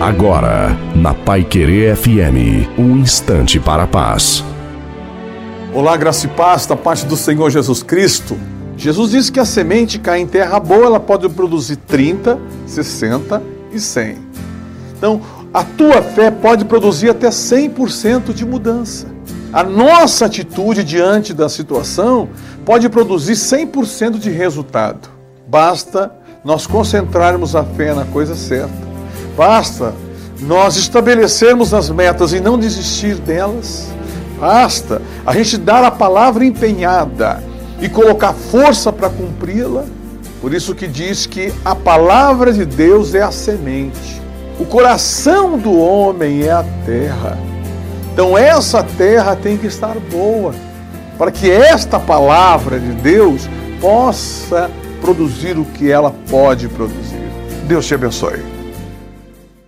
Agora, na Pai Querer FM, um instante para a paz. Olá, graça e paz da parte do Senhor Jesus Cristo. Jesus disse que a semente cai em terra boa, ela pode produzir 30, 60 e 100. Então, a tua fé pode produzir até 100% de mudança. A nossa atitude diante da situação pode produzir 100% de resultado. Basta nós concentrarmos a fé na coisa certa. Basta nós estabelecermos as metas e não desistir delas. Basta a gente dar a palavra empenhada e colocar força para cumpri-la. Por isso que diz que a palavra de Deus é a semente. O coração do homem é a terra. Então essa terra tem que estar boa, para que esta palavra de Deus possa produzir o que ela pode produzir. Deus te abençoe.